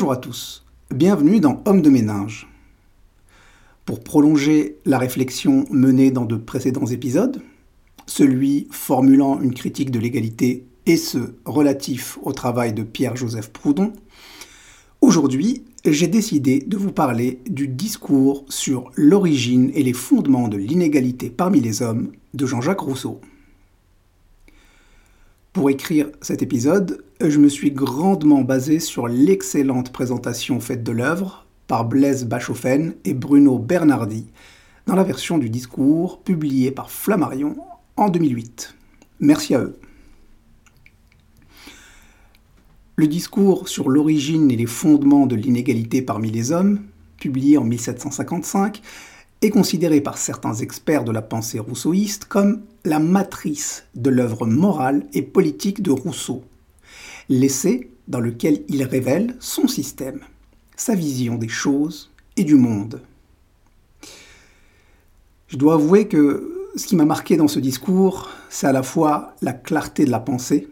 Bonjour à tous, bienvenue dans Homme de ménage. Pour prolonger la réflexion menée dans de précédents épisodes, celui formulant une critique de l'égalité et ce relatif au travail de Pierre-Joseph Proudhon, aujourd'hui j'ai décidé de vous parler du discours sur l'origine et les fondements de l'inégalité parmi les hommes de Jean-Jacques Rousseau. Pour écrire cet épisode, je me suis grandement basé sur l'excellente présentation faite de l'œuvre par Blaise Bachofen et Bruno Bernardi dans la version du discours publiée par Flammarion en 2008. Merci à eux. Le discours sur l'origine et les fondements de l'inégalité parmi les hommes, publié en 1755, est considéré par certains experts de la pensée rousseauiste comme la matrice de l'œuvre morale et politique de Rousseau, l'essai dans lequel il révèle son système, sa vision des choses et du monde. Je dois avouer que ce qui m'a marqué dans ce discours, c'est à la fois la clarté de la pensée,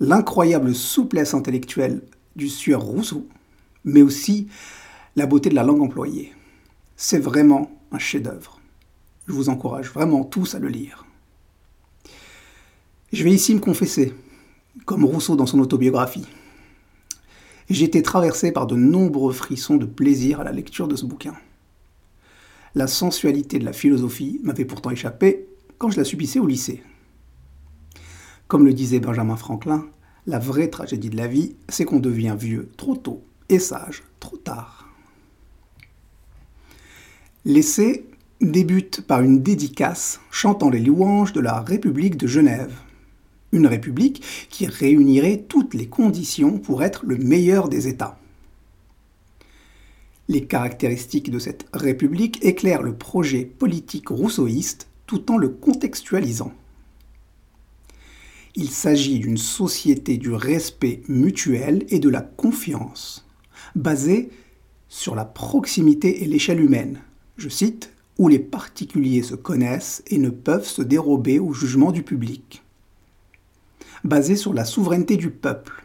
l'incroyable souplesse intellectuelle du sieur Rousseau, mais aussi la beauté de la langue employée. C'est vraiment un chef-d'œuvre. Je vous encourage vraiment tous à le lire. Je vais ici me confesser, comme Rousseau dans son autobiographie. Été traversé par de nombreux frissons de plaisir à la lecture de ce bouquin. La sensualité de la philosophie m'avait pourtant échappé quand je la subissais au lycée. Comme le disait Benjamin Franklin, la vraie tragédie de la vie, c'est qu'on devient vieux trop tôt et sage trop tard. L'essai débute par une dédicace chantant les louanges de la République de Genève. Une république qui réunirait toutes les conditions pour être le meilleur des États. Les caractéristiques de cette république éclairent le projet politique rousseauiste tout en le contextualisant. Il s'agit d'une société du respect mutuel et de la confiance, basée sur la proximité et l'échelle humaine, je cite, où les particuliers se connaissent et ne peuvent se dérober au jugement du public, basé sur la souveraineté du peuple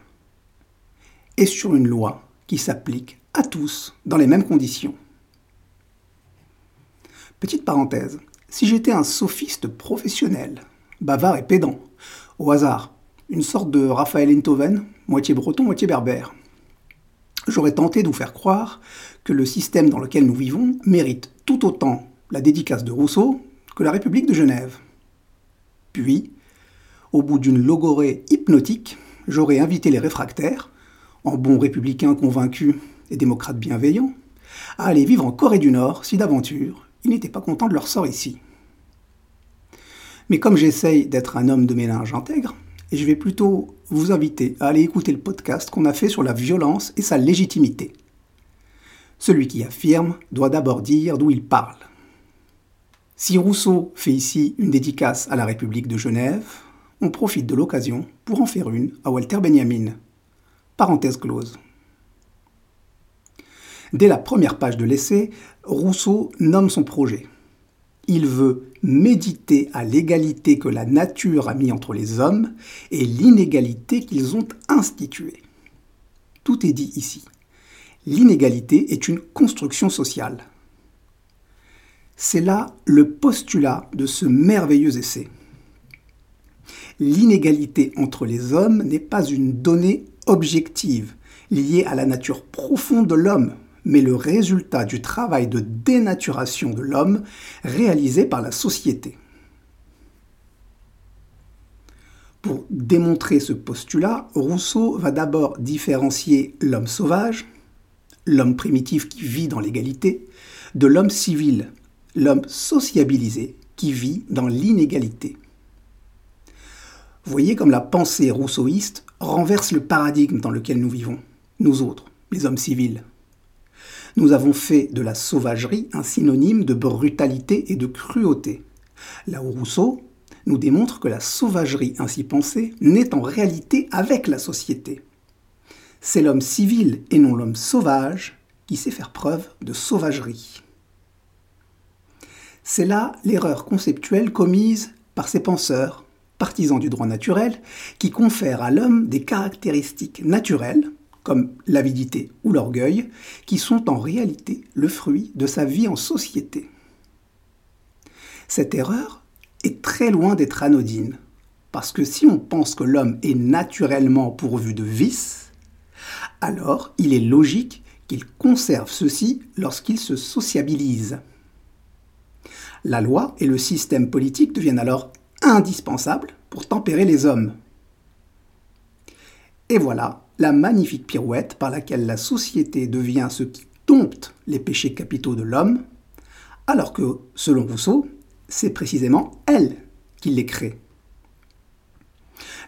et sur une loi qui s'applique à tous dans les mêmes conditions. Petite parenthèse, si j'étais un sophiste professionnel, bavard et pédant, au hasard, une sorte de Raphaël Enthoven, moitié breton, moitié berbère, j'aurais tenté de vous faire croire que le système dans lequel nous vivons mérite tout autant la dédicace de Rousseau que la République de Genève. Puis, au bout d'une logorée hypnotique, j'aurais invité les réfractaires, en bons républicains convaincus et démocrates bienveillants, à aller vivre en Corée du Nord si d'aventure ils n'étaient pas contents de leur sort ici. Mais comme j'essaye d'être un homme de ménage intègre, je vais plutôt vous inviter à aller écouter le podcast qu'on a fait sur la violence et sa légitimité. Celui qui affirme doit d'abord dire d'où il parle. Si Rousseau fait ici une dédicace à la République de Genève, on profite de l'occasion pour en faire une à Walter Benjamin. Parenthèse close. Dès la première page de l'essai, Rousseau nomme son projet. Il veut méditer à l'égalité que la nature a mis entre les hommes et l'inégalité qu'ils ont instituée. Tout est dit ici l'inégalité est une construction sociale. C'est là le postulat de ce merveilleux essai. L'inégalité entre les hommes n'est pas une donnée objective liée à la nature profonde de l'homme, mais le résultat du travail de dénaturation de l'homme réalisé par la société. Pour démontrer ce postulat, Rousseau va d'abord différencier l'homme sauvage, l'homme primitif qui vit dans l'égalité, de l'homme civil, l'homme sociabilisé qui vit dans l'inégalité. Voyez comme la pensée rousseauiste renverse le paradigme dans lequel nous vivons, nous autres, les hommes civils. Nous avons fait de la sauvagerie un synonyme de brutalité et de cruauté, là où Rousseau nous démontre que la sauvagerie ainsi pensée naît en réalité avec la société, c'est l'homme civil et non l'homme sauvage qui sait faire preuve de sauvagerie. C'est là l'erreur conceptuelle commise par ces penseurs, partisans du droit naturel, qui confèrent à l'homme des caractéristiques naturelles, comme l'avidité ou l'orgueil, qui sont en réalité le fruit de sa vie en société. Cette erreur est très loin d'être anodine, parce que si on pense que l'homme est naturellement pourvu de vices, alors il est logique qu'il conserve ceci lorsqu'il se sociabilise. La loi et le système politique deviennent alors indispensables pour tempérer les hommes. Et voilà la magnifique pirouette par laquelle la société devient ce qui dompte les péchés capitaux de l'homme, alors que, selon Rousseau, c'est précisément elle qui les crée.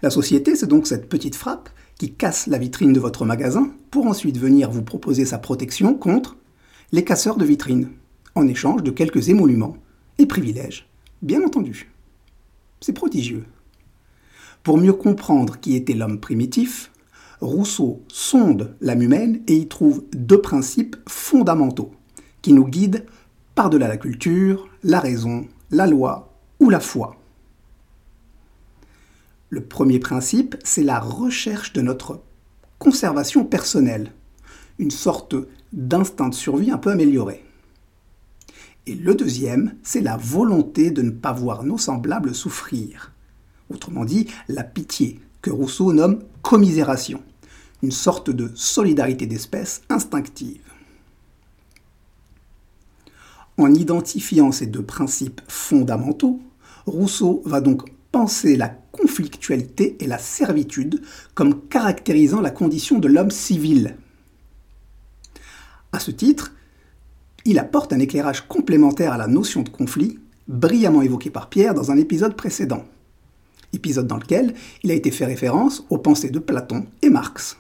La société, c'est donc cette petite frappe qui casse la vitrine de votre magasin pour ensuite venir vous proposer sa protection contre les casseurs de vitrines, en échange de quelques émoluments et privilèges, bien entendu. C'est prodigieux. Pour mieux comprendre qui était l'homme primitif, Rousseau sonde l'âme humaine et y trouve deux principes fondamentaux qui nous guident par-delà la culture, la raison, la loi ou la foi. Le premier principe, c'est la recherche de notre conservation personnelle, une sorte d'instinct de survie un peu amélioré. Et le deuxième, c'est la volonté de ne pas voir nos semblables souffrir. Autrement dit, la pitié, que Rousseau nomme commisération, une sorte de solidarité d'espèce instinctive. En identifiant ces deux principes fondamentaux, Rousseau va donc penser la conflictualité et la servitude comme caractérisant la condition de l'homme civil. À ce titre, il apporte un éclairage complémentaire à la notion de conflit, brillamment évoquée par Pierre dans un épisode précédent. Épisode dans lequel il a été fait référence aux pensées de Platon et Marx.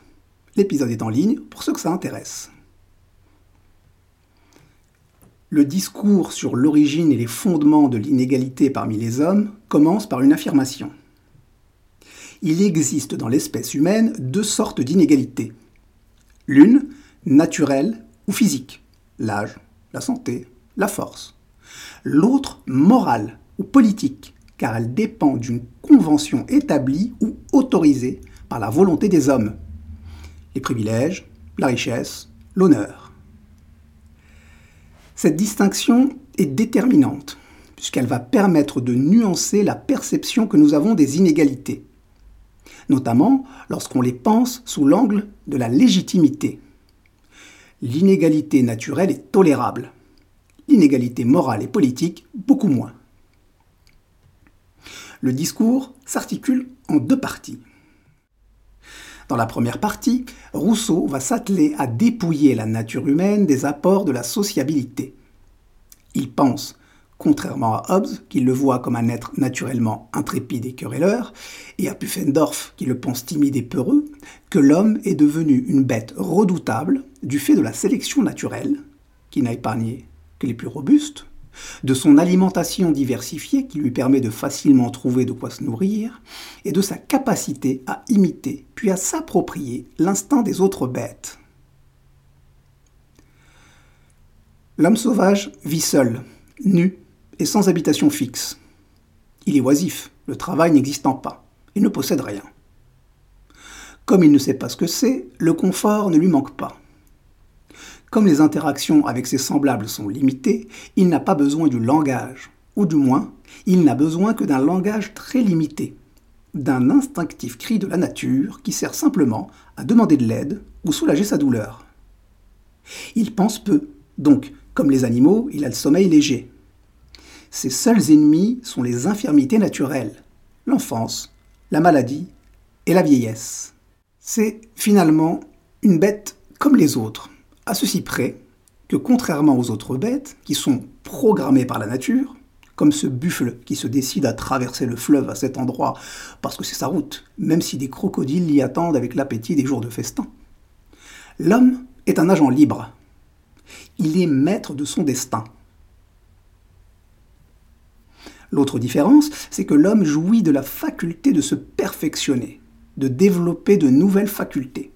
L'épisode est en ligne pour ceux que ça intéresse. Le discours sur l'origine et les fondements de l'inégalité parmi les hommes commence par une affirmation. Il existe dans l'espèce humaine deux sortes d'inégalités. L'une, naturelle ou physique, l'âge, la santé, la force. L'autre, morale ou politique, car elle dépend d'une convention établie ou autorisée par la volonté des hommes. Les privilèges, la richesse, l'honneur. Cette distinction est déterminante, puisqu'elle va permettre de nuancer la perception que nous avons des inégalités, notamment lorsqu'on les pense sous l'angle de la légitimité. L'inégalité naturelle est tolérable, l'inégalité morale et politique beaucoup moins. Le discours s'articule en deux parties. Dans la première partie, Rousseau va s'atteler à dépouiller la nature humaine des apports de la sociabilité. Il pense, contrairement à Hobbes, qui le voit comme un être naturellement intrépide et querelleur, et à Pufendorf, qui le pense timide et peureux, que l'homme est devenu une bête redoutable du fait de la sélection naturelle, qui n'a épargné que les plus robustes, de son alimentation diversifiée qui lui permet de facilement trouver de quoi se nourrir, et de sa capacité à imiter puis à s'approprier l'instinct des autres bêtes. L'homme sauvage vit seul, nu et sans habitation fixe. Il est oisif, le travail n'existant pas, il ne possède rien. Comme il ne sait pas ce que c'est, le confort ne lui manque pas. Comme les interactions avec ses semblables sont limitées, il n'a pas besoin du langage, ou du moins, il n'a besoin que d'un langage très limité, d'un instinctif cri de la nature qui sert simplement à demander de l'aide ou soulager sa douleur. Il pense peu, donc, comme les animaux, il a le sommeil léger. Ses seuls ennemis sont les infirmités naturelles, l'enfance, la maladie et la vieillesse. C'est finalement une bête comme les autres, à ceci près que contrairement aux autres bêtes, qui sont programmées par la nature, comme ce buffle qui se décide à traverser le fleuve à cet endroit parce que c'est sa route, même si des crocodiles l'y attendent avec l'appétit des jours de festin. L'homme est un agent libre. Il est maître de son destin. L'autre différence, c'est que l'homme jouit de la faculté de se perfectionner, de développer de nouvelles facultés.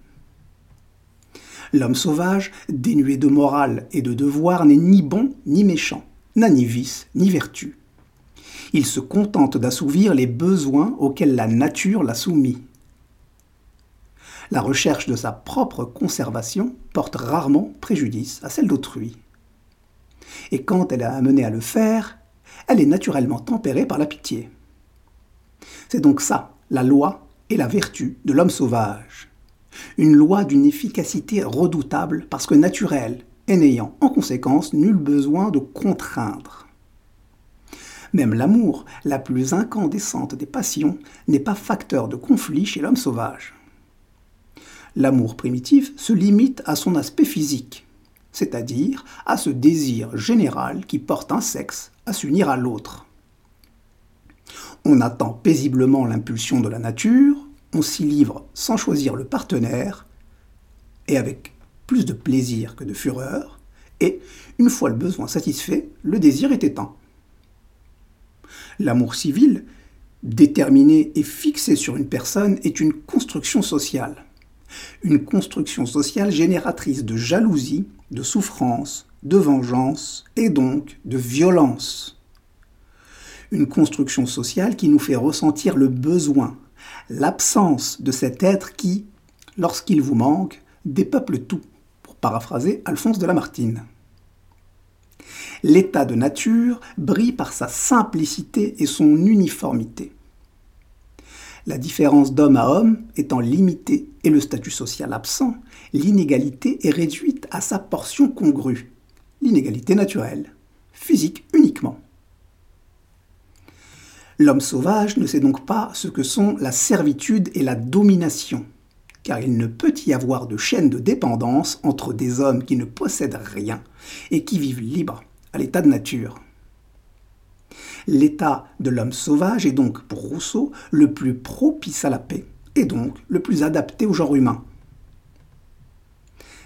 L'homme sauvage, dénué de morale et de devoir, n'est ni bon ni méchant, n'a ni vice ni vertu. Il se contente d'assouvir les besoins auxquels la nature l'a soumis. La recherche de sa propre conservation porte rarement préjudice à celle d'autrui. Et quand elle est amenée à le faire, elle est naturellement tempérée par la pitié. C'est donc ça, la loi et la vertu de l'homme sauvage. Une loi d'une efficacité redoutable parce que naturelle et n'ayant en conséquence nul besoin de contraindre. Même l'amour, la plus incandescente des passions, n'est pas facteur de conflit chez l'homme sauvage. L'amour primitif se limite à son aspect physique, c'est-à-dire à ce désir général qui porte un sexe à s'unir à l'autre. On attend paisiblement l'impulsion de la nature, on s'y livre sans choisir le partenaire, et avec plus de plaisir que de fureur, et, une fois le besoin satisfait, le désir est éteint. L'amour civil, déterminé et fixé sur une personne, est une construction sociale. Une construction sociale génératrice de jalousie, de souffrance, de vengeance et donc de violence. Une construction sociale qui nous fait ressentir le besoin, l'absence de cet être qui, lorsqu'il vous manque, dépeuple tout, pour paraphraser Alphonse de Lamartine l'état de nature brille par sa simplicité et son uniformité. La différence d'homme à homme étant limitée et le statut social absent, l'inégalité est réduite à sa portion congrue, l'inégalité naturelle, physique uniquement. L'homme sauvage ne sait donc pas ce que sont la servitude et la domination, car il ne peut y avoir de chaîne de dépendance entre des hommes qui ne possèdent rien et qui vivent libres à l'état de nature. L'état de l'homme sauvage est donc, pour Rousseau, le plus propice à la paix, et donc le plus adapté au genre humain.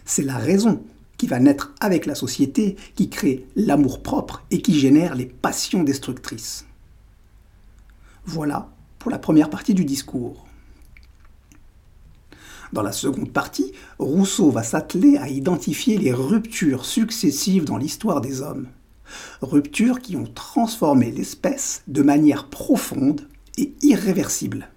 C'est la raison qui va naître avec la société, qui crée l'amour-propre et qui génère les passions destructrices. Voilà pour la première partie du discours. Dans la seconde partie, Rousseau va s'atteler à identifier les ruptures successives dans l'histoire des hommes. Ruptures qui ont transformé l'espèce de manière profonde et irréversible.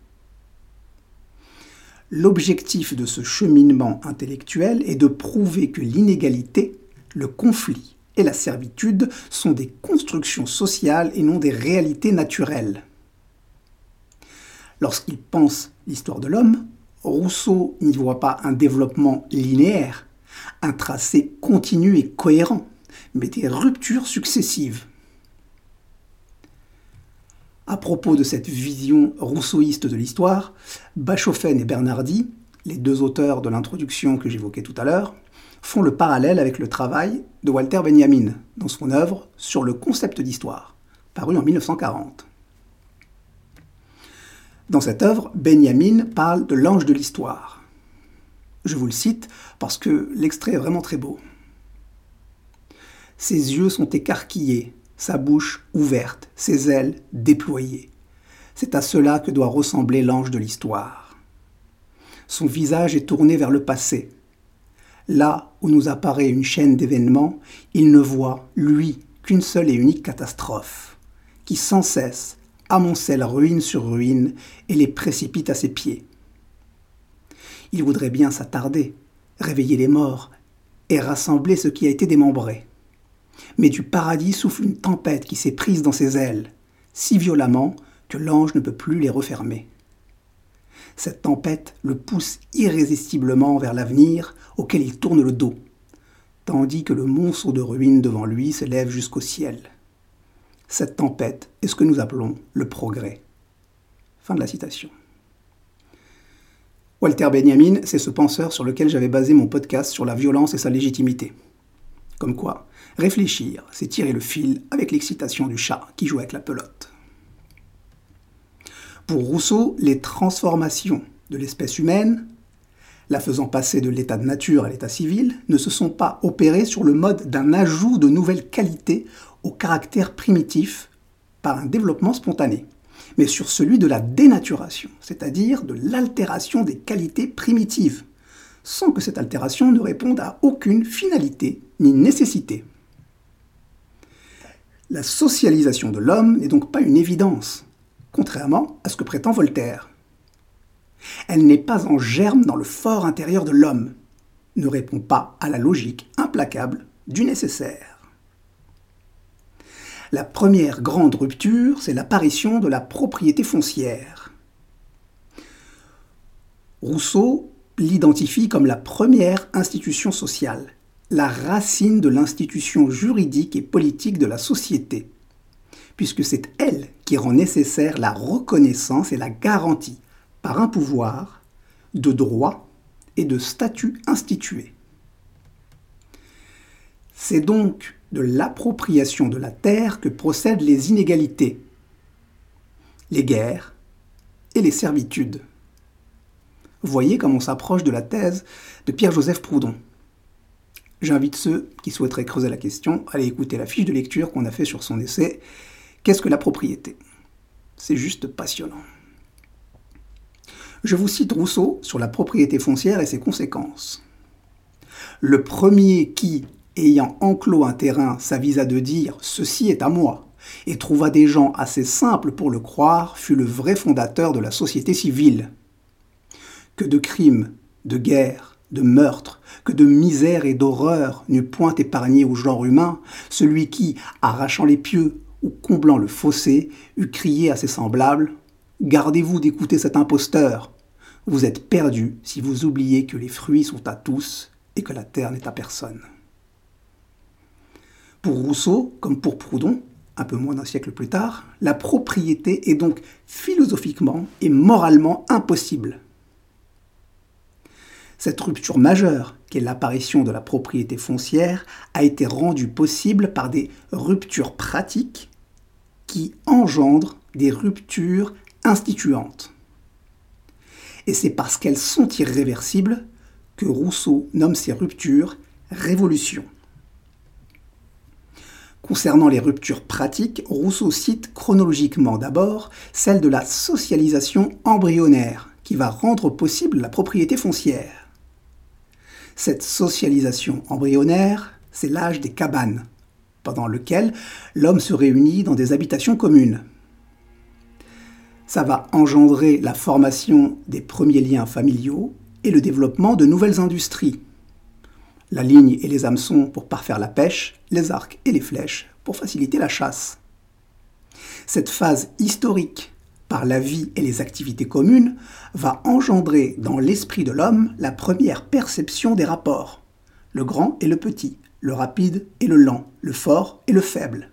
L'objectif de ce cheminement intellectuel est de prouver que l'inégalité, le conflit et la servitude sont des constructions sociales et non des réalités naturelles. Lorsqu'il pense l'histoire de l'homme, Rousseau n'y voit pas un développement linéaire, un tracé continu et cohérent, mais des ruptures successives. À propos de cette vision rousseauiste de l'histoire, Bachofen et Bernardi, les deux auteurs de l'introduction que j'évoquais tout à l'heure, font le parallèle avec le travail de Walter Benjamin dans son œuvre Sur le concept d'histoire, paru en 1940. Dans cette œuvre, Benjamin parle de l'ange de l'histoire. Je vous le cite parce que l'extrait est vraiment très beau. Ses yeux sont écarquillés, sa bouche ouverte, ses ailes déployées. C'est à cela que doit ressembler l'ange de l'histoire. Son visage est tourné vers le passé. Là où nous apparaît une chaîne d'événements, il ne voit, lui, qu'une seule et unique catastrophe, qui sans cesse amoncelle ruine sur ruine et les précipite à ses pieds. Il voudrait bien s'attarder, réveiller les morts et rassembler ce qui a été démembré. Mais du paradis souffle une tempête qui s'est prise dans ses ailes, si violemment que l'ange ne peut plus les refermer. Cette tempête le pousse irrésistiblement vers l'avenir auquel il tourne le dos, tandis que le monceau de ruines devant lui s'élève jusqu'au ciel. Cette tempête est ce que nous appelons le progrès. Walter Benjamin, c'est ce penseur sur lequel j'avais basé mon podcast sur la violence et sa légitimité. Comme quoi, réfléchir, c'est tirer le fil avec l'excitation du chat qui joue avec la pelote. Pour Rousseau, les transformations de l'espèce humaine, la faisant passer de l'état de nature à l'état civil, ne se sont pas opérées sur le mode d'un ajout de nouvelles qualités au caractère primitif par un développement spontané, mais sur celui de la dénaturation, c'est-à-dire de l'altération des qualités primitives, sans que cette altération ne réponde à aucune finalité ni nécessité. La socialisation de l'homme n'est donc pas une évidence, contrairement à ce que prétend Voltaire. Elle n'est pas en germe dans le fort intérieur de l'homme, ne répond pas à la logique implacable du nécessaire. La première grande rupture, c'est l'apparition de la propriété foncière. Rousseau l'identifie comme la première institution sociale, la racine de l'institution juridique et politique de la société, puisque c'est elle qui rend nécessaire la reconnaissance et la garantie par un pouvoir de droit et de statut institué. C'est donc de l'appropriation de la terre que procèdent les inégalités, les guerres et les servitudes. Voyez comme on s'approche de la thèse de Pierre-Joseph Proudhon. J'invite ceux qui souhaiteraient creuser la question à aller écouter la fiche de lecture qu'on a fait sur son essai Qu'est-ce que la propriété? C'est juste passionnant. Je vous cite Rousseau sur la propriété foncière et ses conséquences. Le premier qui, ayant enclos un terrain, s'avisa de dire Ceci est à moi, et trouva des gens assez simples pour le croire, fut le vrai fondateur de la société civile. Que de crimes, de guerres, de meurtres, que de misère et d'horreur n'eût point épargné au genre humain, celui qui, arrachant les pieux ou comblant le fossé, eût crié à ses semblables Gardez-vous d'écouter cet imposteur. Vous êtes perdus si vous oubliez que les fruits sont à tous et que la terre n'est à personne. Pour Rousseau, comme pour Proudhon, un peu moins d'un siècle plus tard, la propriété est donc philosophiquement et moralement impossible. Cette rupture majeure, qu'est l'apparition de la propriété foncière, a été rendue possible par des ruptures pratiques qui engendrent des ruptures instituantes. Et c'est parce qu'elles sont irréversibles que Rousseau nomme ces ruptures révolutions. Concernant les ruptures pratiques, Rousseau cite chronologiquement d'abord celle de la socialisation embryonnaire, qui va rendre possible la propriété foncière. Cette socialisation embryonnaire, c'est l'âge des cabanes, pendant lequel l'homme se réunit dans des habitations communes. Ça va engendrer la formation des premiers liens familiaux et le développement de nouvelles industries, la ligne et les hameçons pour parfaire la pêche, les arcs et les flèches pour faciliter la chasse. Cette phase historique, par la vie et les activités communes, va engendrer dans l'esprit de l'homme la première perception des rapports, le grand et le petit, le rapide et le lent, le fort et le faible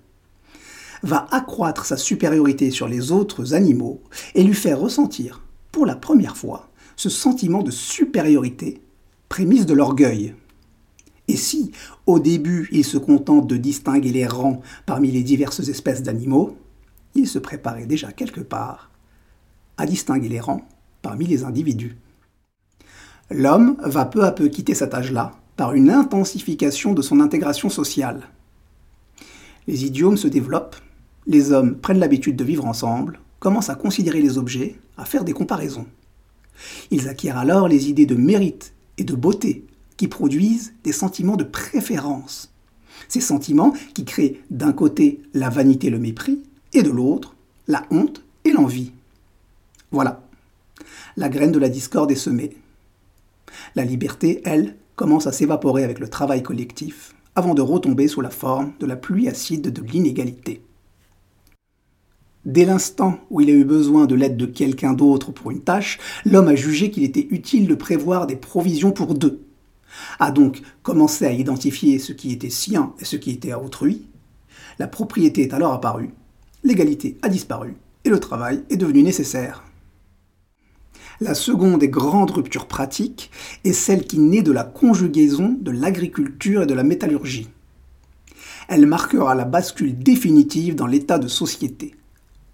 va accroître sa supériorité sur les autres animaux et lui faire ressentir, pour la première fois, ce sentiment de supériorité, prémisse de l'orgueil. Et si, au début, il se contente de distinguer les rangs parmi les diverses espèces d'animaux, il se préparait déjà quelque part à distinguer les rangs parmi les individus. L'homme va peu à peu quitter cet âge-là par une intensification de son intégration sociale. Les idiomes se développent, les hommes prennent l'habitude de vivre ensemble, commencent à considérer les objets, à faire des comparaisons. Ils acquièrent alors les idées de mérite et de beauté, qui produisent des sentiments de préférence. Ces sentiments qui créent d'un côté la vanité et le mépris, et de l'autre la honte et l'envie. Voilà, la graine de la discorde est semée. La liberté, elle, commence à s'évaporer avec le travail collectif, avant de retomber sous la forme de la pluie acide de l'inégalité. Dès l'instant où il a eu besoin de l'aide de quelqu'un d'autre pour une tâche, l'homme a jugé qu'il était utile de prévoir des provisions pour deux, a donc commencé à identifier ce qui était sien et ce qui était à autrui. La propriété est alors apparue, l'égalité a disparu et le travail est devenu nécessaire. La seconde et grande rupture pratique est celle qui naît de la conjugaison de l'agriculture et de la métallurgie. Elle marquera la bascule définitive dans l'état de société,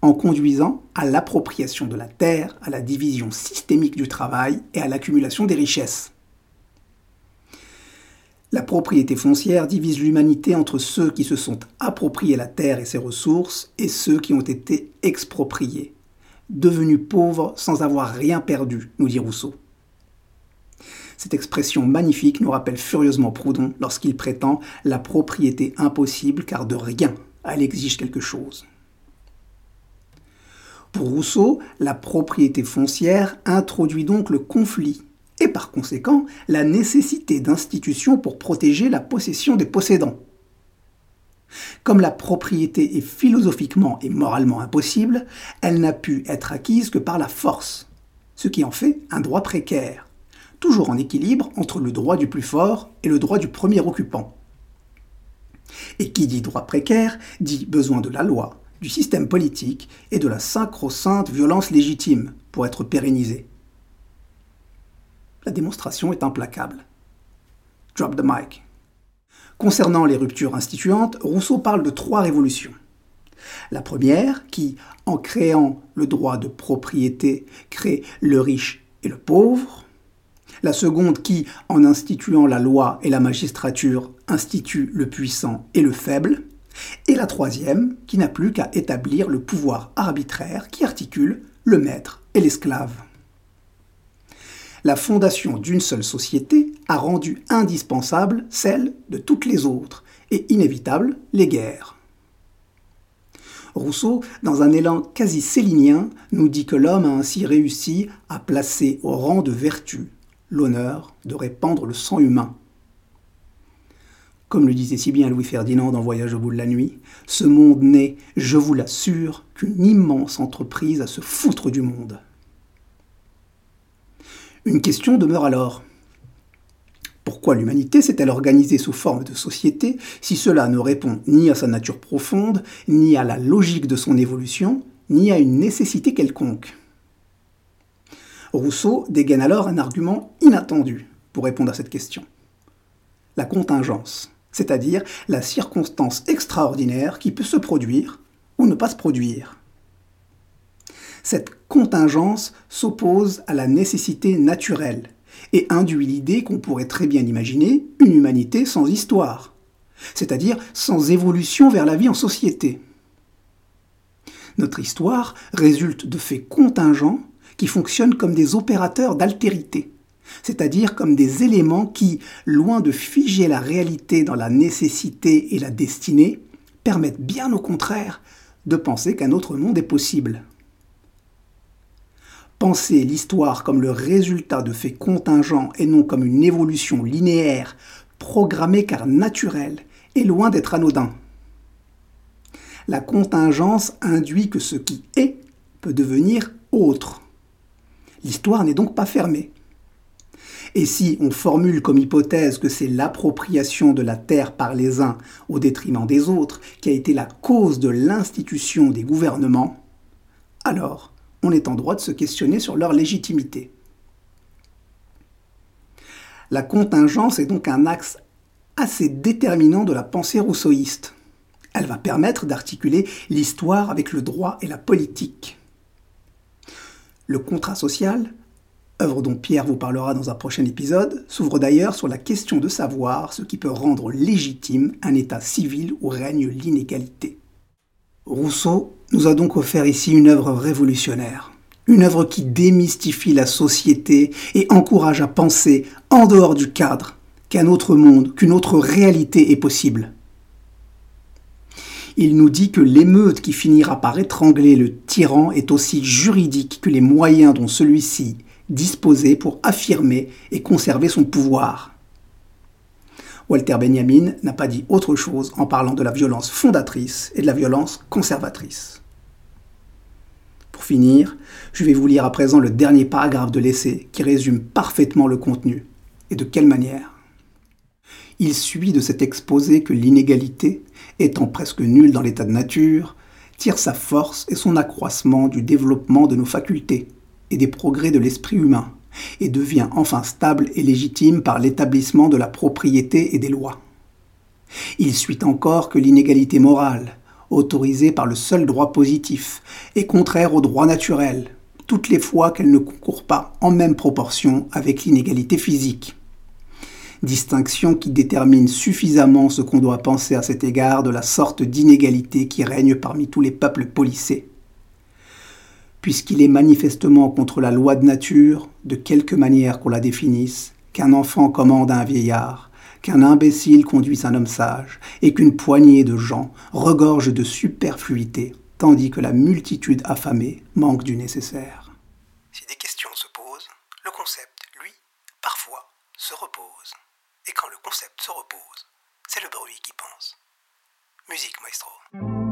en conduisant à l'appropriation de la terre, à la division systémique du travail et à l'accumulation des richesses. La propriété foncière divise l'humanité entre ceux qui se sont appropriés la terre et ses ressources et ceux qui ont été expropriés, devenus pauvres sans avoir rien perdu, nous dit Rousseau. Cette expression magnifique nous rappelle furieusement Proudhon lorsqu'il prétend la propriété impossible car de rien elle exige quelque chose. Pour Rousseau, la propriété foncière introduit donc le conflit et par conséquent la nécessité d'institutions pour protéger la possession des possédants. Comme la propriété est philosophiquement et moralement impossible, elle n'a pu être acquise que par la force, ce qui en fait un droit précaire, toujours en équilibre entre le droit du plus fort et le droit du premier occupant. Et qui dit droit précaire dit besoin de la loi, du système politique et de la sacro-sainte violence légitime pour être pérennisé. La démonstration est implacable. Drop the mic. Concernant les ruptures instituantes, Rousseau parle de trois révolutions. La première, qui, en créant le droit de propriété, crée le riche et le pauvre. La seconde, qui, en instituant la loi et la magistrature, institue le puissant et le faible. Et la troisième, qui n'a plus qu'à établir le pouvoir arbitraire qui articule le maître et l'esclave la fondation d'une seule société a rendu indispensable celle de toutes les autres et inévitable les guerres. Rousseau, dans un élan quasi célinien, nous dit que l'homme a ainsi réussi à placer au rang de vertu l'honneur de répandre le sang humain. Comme le disait si bien Louis-Ferdinand dans Voyage au bout de la nuit, ce monde n'est, je vous l'assure, qu'une immense entreprise à se foutre du monde. Une question demeure alors. Pourquoi l'humanité s'est-elle organisée sous forme de société si cela ne répond ni à sa nature profonde, ni à la logique de son évolution, ni à une nécessité quelconque? Rousseau dégaine alors un argument inattendu pour répondre à cette question. La contingence, c'est-à-dire la circonstance extraordinaire qui peut se produire ou ne pas se produire. Cette contingence s'oppose à la nécessité naturelle et induit l'idée qu'on pourrait très bien imaginer une humanité sans histoire, c'est-à-dire sans évolution vers la vie en société. Notre histoire résulte de faits contingents qui fonctionnent comme des opérateurs d'altérité, c'est-à-dire comme des éléments qui, loin de figer la réalité dans la nécessité et la destinée, permettent bien au contraire de penser qu'un autre monde est possible. Penser l'histoire comme le résultat de faits contingents et non comme une évolution linéaire, programmée car naturelle, est loin d'être anodin. La contingence induit que ce qui est peut devenir autre. L'histoire n'est donc pas fermée. Et si on formule comme hypothèse que c'est l'appropriation de la terre par les uns au détriment des autres qui a été la cause de l'institution des gouvernements, alors on est en droit de se questionner sur leur légitimité. La contingence est donc un axe assez déterminant de la pensée rousseauiste. Elle va permettre d'articuler l'histoire avec le droit et la politique. Le contrat social, œuvre dont Pierre vous parlera dans un prochain épisode, s'ouvre d'ailleurs sur la question de savoir ce qui peut rendre légitime un État civil où règne l'inégalité. Rousseau nous a donc offert ici une œuvre révolutionnaire, une œuvre qui démystifie la société et encourage à penser en dehors du cadre qu'un autre monde, qu'une autre réalité est possible. Il nous dit que l'émeute qui finira par étrangler le tyran est aussi juridique que les moyens dont celui-ci disposait pour affirmer et conserver son pouvoir. Walter Benjamin n'a pas dit autre chose en parlant de la violence fondatrice et de la violence conservatrice. Pour finir, je vais vous lire à présent le dernier paragraphe de l'essai qui résume parfaitement le contenu. Et de quelle manière? Il suit de cet exposé que l'inégalité, étant presque nulle dans l'état de nature, tire sa force et son accroissement du développement de nos facultés et des progrès de l'esprit humain, et devient enfin stable et légitime par l'établissement de la propriété et des lois. Il suit encore que l'inégalité morale, autorisée par le seul droit positif, est contraire au droit naturel, toutes les fois qu'elle ne concourt pas en même proportion avec l'inégalité physique. Distinction qui détermine suffisamment ce qu'on doit penser à cet égard de la sorte d'inégalité qui règne parmi tous les peuples policés puisqu'il est manifestement contre la loi de nature, de quelque manière qu'on la définisse, qu'un enfant commande à un vieillard, qu'un imbécile conduise un homme sage, et qu'une poignée de gens regorge de superfluité, tandis que la multitude affamée manque du nécessaire. Si des questions se posent, le concept, lui, parfois, se repose. Et quand le concept se repose, c'est le bruit qui pense. Musique, maestro.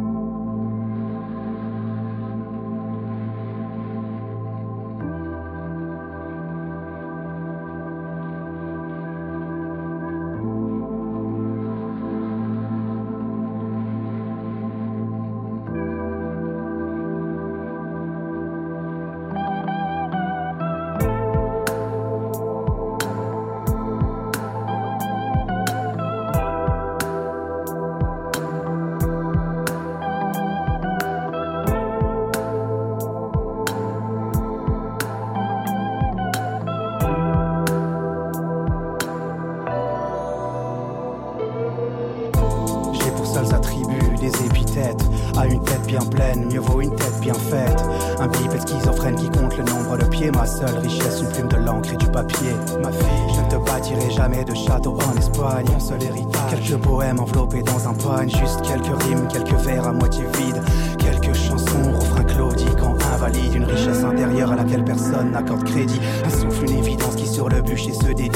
Juste quelques rimes, quelques vers à moitié vides, quelques chansons, refrains claudiques invalide, une richesse intérieure à laquelle personne n'accorde crédit. Un souffle, une évidence qui sur le bûcher se dédie.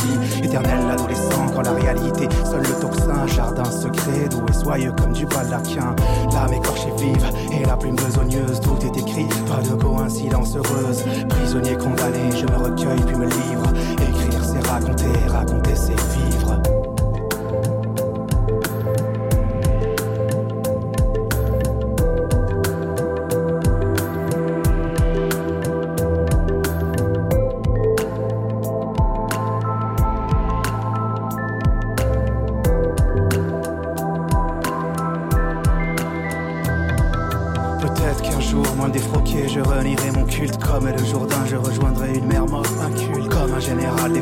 Éternel adolescent quand la réalité, seul le tocsin, jardin secret, doux et soyeux comme du baldaquin. L'âme écorchée vive et la plume besogneuse, tout est écrit, pas de coïncidence heureuse. Prisonnier condamné, je me recueille puis me livre. Écrire c'est raconter, raconter c'est vivre.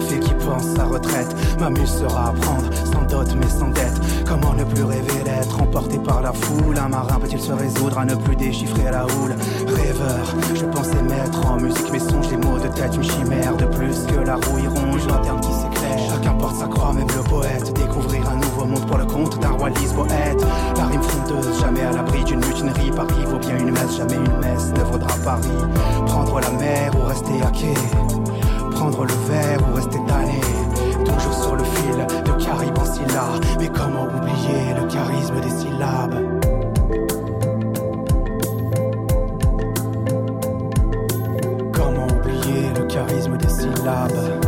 Faits qui pense sa retraite. Ma muse sera à prendre, sans dot mais sans dette. Comment ne plus rêver d'être emporté par la foule? Un marin peut-il se résoudre à ne plus déchiffrer la houle? Rêveur, je pensais mettre en musique mes songes, les mots de tête, une chimère de plus que la rouille ronge, lanterne qui s'éclaire. Chacun porte sa croix, même le poète. Découvrir un nouveau monde pour le compte d'un roi poète. La rime frondeuse, jamais à l'abri d'une mutinerie. Paris vaut bien une messe, jamais une messe ne vaudra Paris. Prendre la mer ou rester à quai prendre le verre ou rester tanné. Toujours sur le fil de carib en syllabes. Mais comment oublier le charisme des syllabes? Comment oublier le charisme des syllabes?